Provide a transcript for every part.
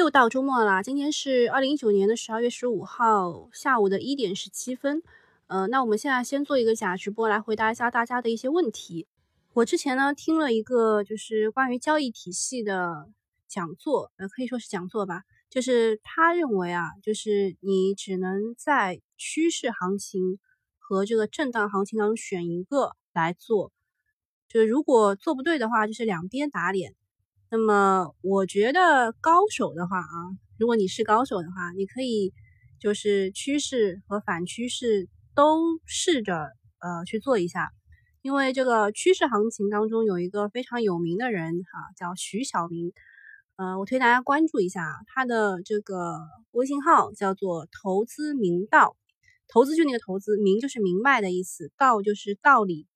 又到周末啦，今天是二零一九年的十二月十五号下午的一点十七分。呃，那我们现在先做一个假直播，来回答一下大家的一些问题。我之前呢听了一个就是关于交易体系的讲座，呃，可以说是讲座吧。就是他认为啊，就是你只能在趋势行情和这个震荡行情当中选一个来做。就是如果做不对的话，就是两边打脸。那么我觉得高手的话啊，如果你是高手的话，你可以就是趋势和反趋势都试着呃去做一下，因为这个趋势行情当中有一个非常有名的人哈，叫徐小明，呃，我推大家关注一下他的这个微信号叫做投资明道，投资就那个投资，明就是明白的意思，道就是道理。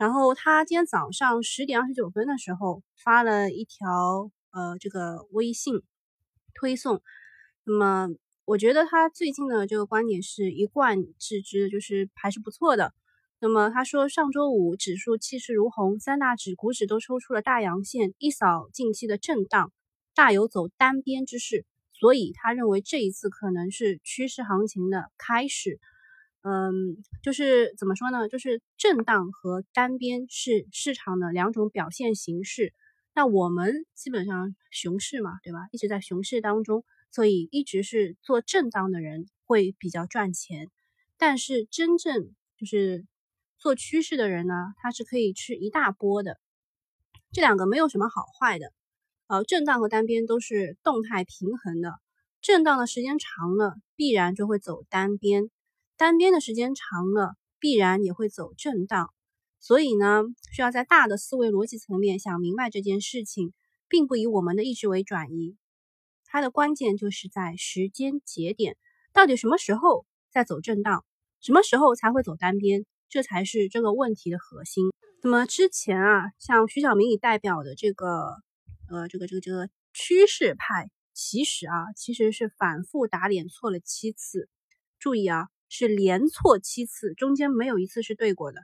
然后他今天早上十点二十九分的时候发了一条呃这个微信推送，那么我觉得他最近的这个观点是一贯置之，就是还是不错的。那么他说上周五指数气势如虹，三大指股指都抽出了大阳线，一扫近期的震荡，大有走单边之势，所以他认为这一次可能是趋势行情的开始。嗯，就是怎么说呢？就是震荡和单边是市场的两种表现形式。那我们基本上熊市嘛，对吧？一直在熊市当中，所以一直是做震荡的人会比较赚钱。但是真正就是做趋势的人呢，他是可以吃一大波的。这两个没有什么好坏的。呃，震荡和单边都是动态平衡的。震荡的时间长了，必然就会走单边。单边的时间长了，必然也会走震荡，所以呢，需要在大的思维逻辑层面想明白这件事情，并不以我们的意志为转移。它的关键就是在时间节点，到底什么时候在走震荡，什么时候才会走单边，这才是这个问题的核心。那么之前啊，像徐小明以代表的这个呃这个这个这个趋势派，其实啊其实是反复打脸错了七次，注意啊。是连错七次，中间没有一次是对过的。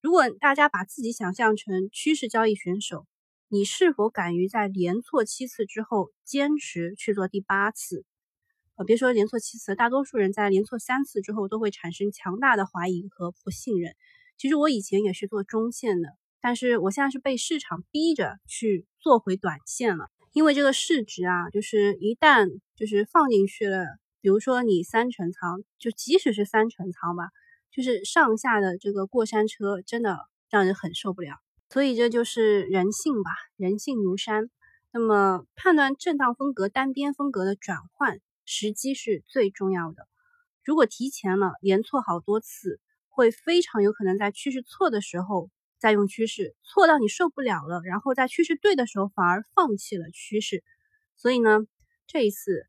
如果大家把自己想象成趋势交易选手，你是否敢于在连错七次之后坚持去做第八次？呃，别说连错七次，大多数人在连错三次之后都会产生强大的怀疑和不信任。其实我以前也是做中线的，但是我现在是被市场逼着去做回短线了，因为这个市值啊，就是一旦就是放进去了。比如说你三成仓，就即使是三成仓吧，就是上下的这个过山车，真的让人很受不了。所以这就是人性吧，人性如山。那么判断震荡风格、单边风格的转换时机是最重要的。如果提前了，连错好多次，会非常有可能在趋势错的时候再用趋势，错到你受不了了，然后在趋势对的时候反而放弃了趋势。所以呢，这一次。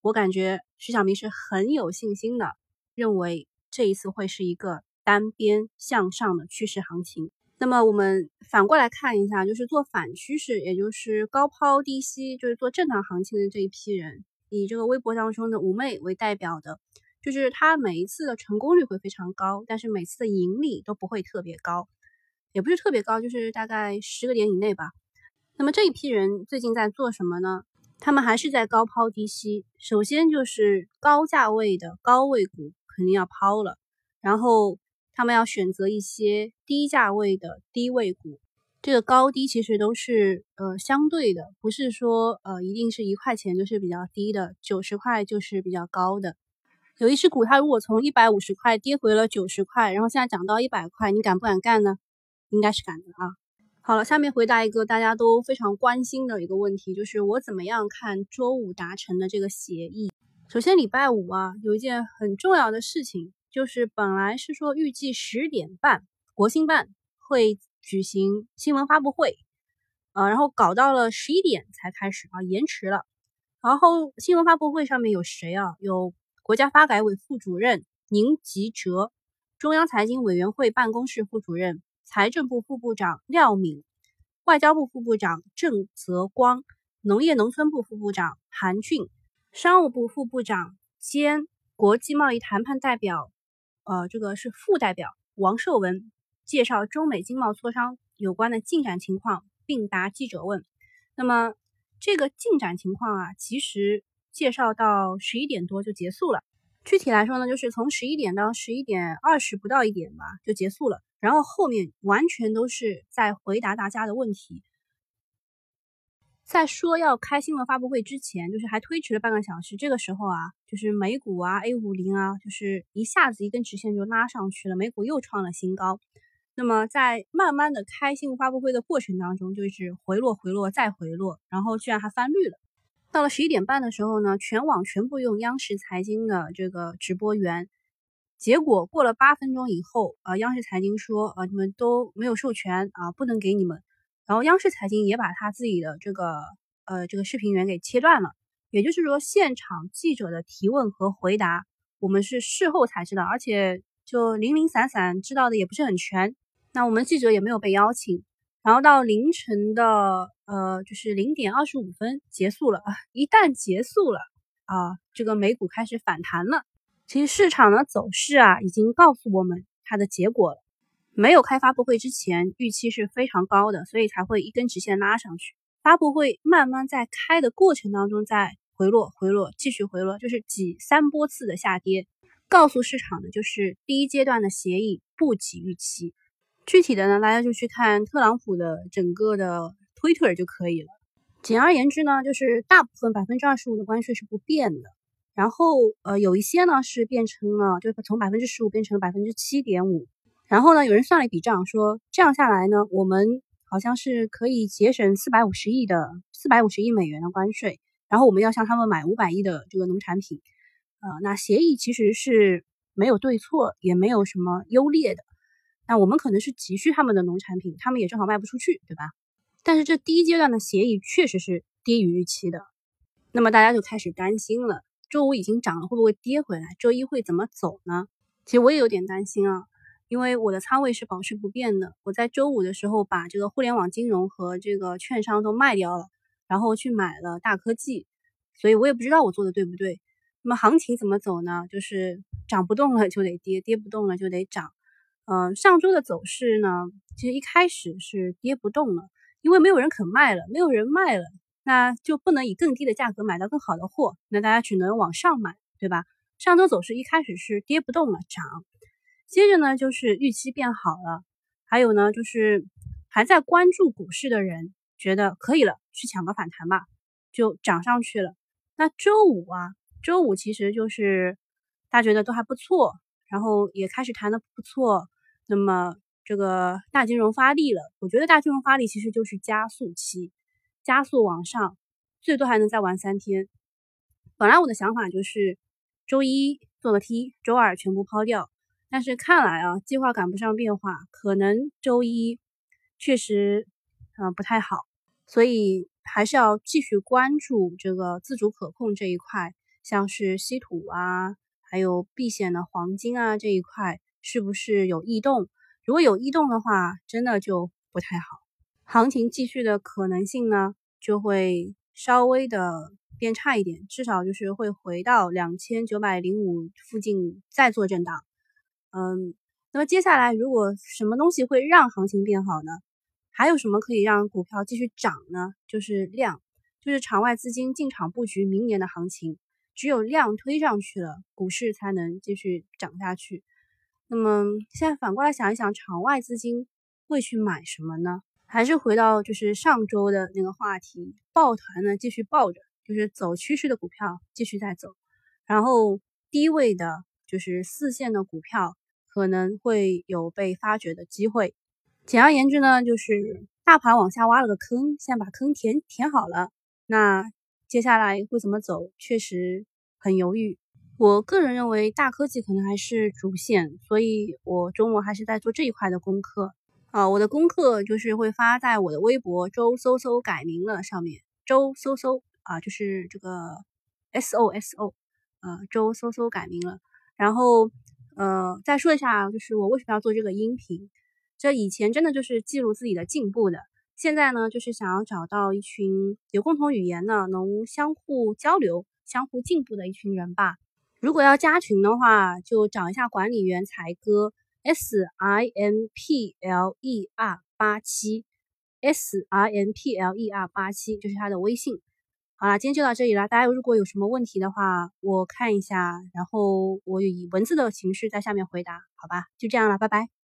我感觉徐小明是很有信心的，认为这一次会是一个单边向上的趋势行情。那么我们反过来看一下，就是做反趋势，也就是高抛低吸，就是做震荡行情的这一批人，以这个微博当中的五妹为代表的，就是他每一次的成功率会非常高，但是每次的盈利都不会特别高，也不是特别高，就是大概十个点以内吧。那么这一批人最近在做什么呢？他们还是在高抛低吸，首先就是高价位的高位股肯定要抛了，然后他们要选择一些低价位的低位股。这个高低其实都是呃相对的，不是说呃一定是一块钱就是比较低的，九十块就是比较高的。有一只股，它如果从一百五十块跌回了九十块，然后现在涨到一百块，你敢不敢干呢？应该是敢的啊。好了，下面回答一个大家都非常关心的一个问题，就是我怎么样看周五达成的这个协议？首先，礼拜五啊，有一件很重要的事情，就是本来是说预计十点半国新办会举行新闻发布会，呃，然后搞到了十一点才开始啊，延迟了。然后新闻发布会上面有谁啊？有国家发改委副主任宁吉喆，中央财经委员会办公室副主任。财政部副部长廖敏、外交部副部长郑泽光、农业农村部副部长韩俊、商务部副部长兼国际贸易谈判代表，呃，这个是副代表王寿文介绍中美经贸磋商有关的进展情况，并答记者问。那么这个进展情况啊，其实介绍到十一点多就结束了。具体来说呢，就是从十一点到十一点二十不到一点吧就结束了，然后后面完全都是在回答大家的问题。在说要开新闻发布会之前，就是还推迟了半个小时。这个时候啊，就是美股啊，A 五零啊，就是一下子一根直线就拉上去了，美股又创了新高。那么在慢慢的开新闻发布会的过程当中，就是回落、回落再回落，然后居然还翻绿了。到了十一点半的时候呢，全网全部用央视财经的这个直播源，结果过了八分钟以后，啊，央视财经说，啊，你们都没有授权啊，不能给你们。然后央视财经也把他自己的这个呃这个视频源给切断了，也就是说现场记者的提问和回答我们是事后才知道，而且就零零散散知道的也不是很全。那我们记者也没有被邀请。然后到凌晨的呃就是零点二十五分结束了啊，一旦结束了啊，这个美股开始反弹了。其实市场的走势啊已经告诉我们它的结果了。没有开发布会之前，预期是非常高的，所以才会一根直线拉上去。发布会慢慢在开的过程当中，在回落、回落、继续回落，就是几三波次的下跌，告诉市场的就是第一阶段的协议不及预期。具体的呢，大家就去看特朗普的整个的 Twitter 就可以了。简而言之呢，就是大部分百分之二十五的关税是不变的，然后呃有一些呢是变成了，就是从百分之十五变成了百分之七点五。然后呢，有人算了一笔账，说这样下来呢，我们好像是可以节省四百五十亿的四百五十亿美元的关税，然后我们要向他们买五百亿的这个农产品，呃，那协议其实是没有对错，也没有什么优劣的。那我们可能是急需他们的农产品，他们也正好卖不出去，对吧？但是这第一阶段的协议确实是低于预期的，那么大家就开始担心了，周五已经涨了，会不会跌回来？周一会怎么走呢？其实我也有点担心啊。因为我的仓位是保持不变的，我在周五的时候把这个互联网金融和这个券商都卖掉了，然后去买了大科技，所以我也不知道我做的对不对。那么行情怎么走呢？就是涨不动了就得跌，跌不动了就得涨。嗯，上周的走势呢，其实一开始是跌不动了，因为没有人肯卖了，没有人卖了，那就不能以更低的价格买到更好的货，那大家只能往上买，对吧？上周走势一开始是跌不动了，涨。接着呢，就是预期变好了，还有呢，就是还在关注股市的人觉得可以了，去抢个反弹吧，就涨上去了。那周五啊，周五其实就是大家觉得都还不错，然后也开始谈的不错。那么这个大金融发力了，我觉得大金融发力其实就是加速期，加速往上，最多还能再玩三天。本来我的想法就是周一做个 T，周二全部抛掉。但是看来啊，计划赶不上变化，可能周一确实嗯不太好，所以还是要继续关注这个自主可控这一块，像是稀土啊，还有避险的黄金啊这一块是不是有异动？如果有异动的话，真的就不太好，行情继续的可能性呢就会稍微的变差一点，至少就是会回到两千九百零五附近再做震荡。嗯，那么接下来如果什么东西会让行情变好呢？还有什么可以让股票继续涨呢？就是量，就是场外资金进场布局明年的行情，只有量推上去了，股市才能继续涨下去。那么现在反过来想一想，场外资金会去买什么呢？还是回到就是上周的那个话题，抱团呢继续抱着，就是走趋势的股票继续在走，然后低位的。就是四线的股票可能会有被发掘的机会。简而言之呢，就是大盘往下挖了个坑，现在把坑填填好了。那接下来会怎么走，确实很犹豫。我个人认为大科技可能还是主线，所以我周末还是在做这一块的功课啊。我的功课就是会发在我的微博“周搜搜改名了”上面，“周搜搜”啊，就是这个 S O S O 啊，“周搜搜改名了”。然后，呃，再说一下，就是我为什么要做这个音频。这以前真的就是记录自己的进步的，现在呢，就是想要找到一群有共同语言的、能相互交流、相互进步的一群人吧。如果要加群的话，就找一下管理员才哥 s i n p l e r 八七 s i n p l e r 八七，就是他的微信。好啦，今天就到这里啦。大家如果有什么问题的话，我看一下，然后我以文字的形式在下面回答，好吧？就这样了，拜拜。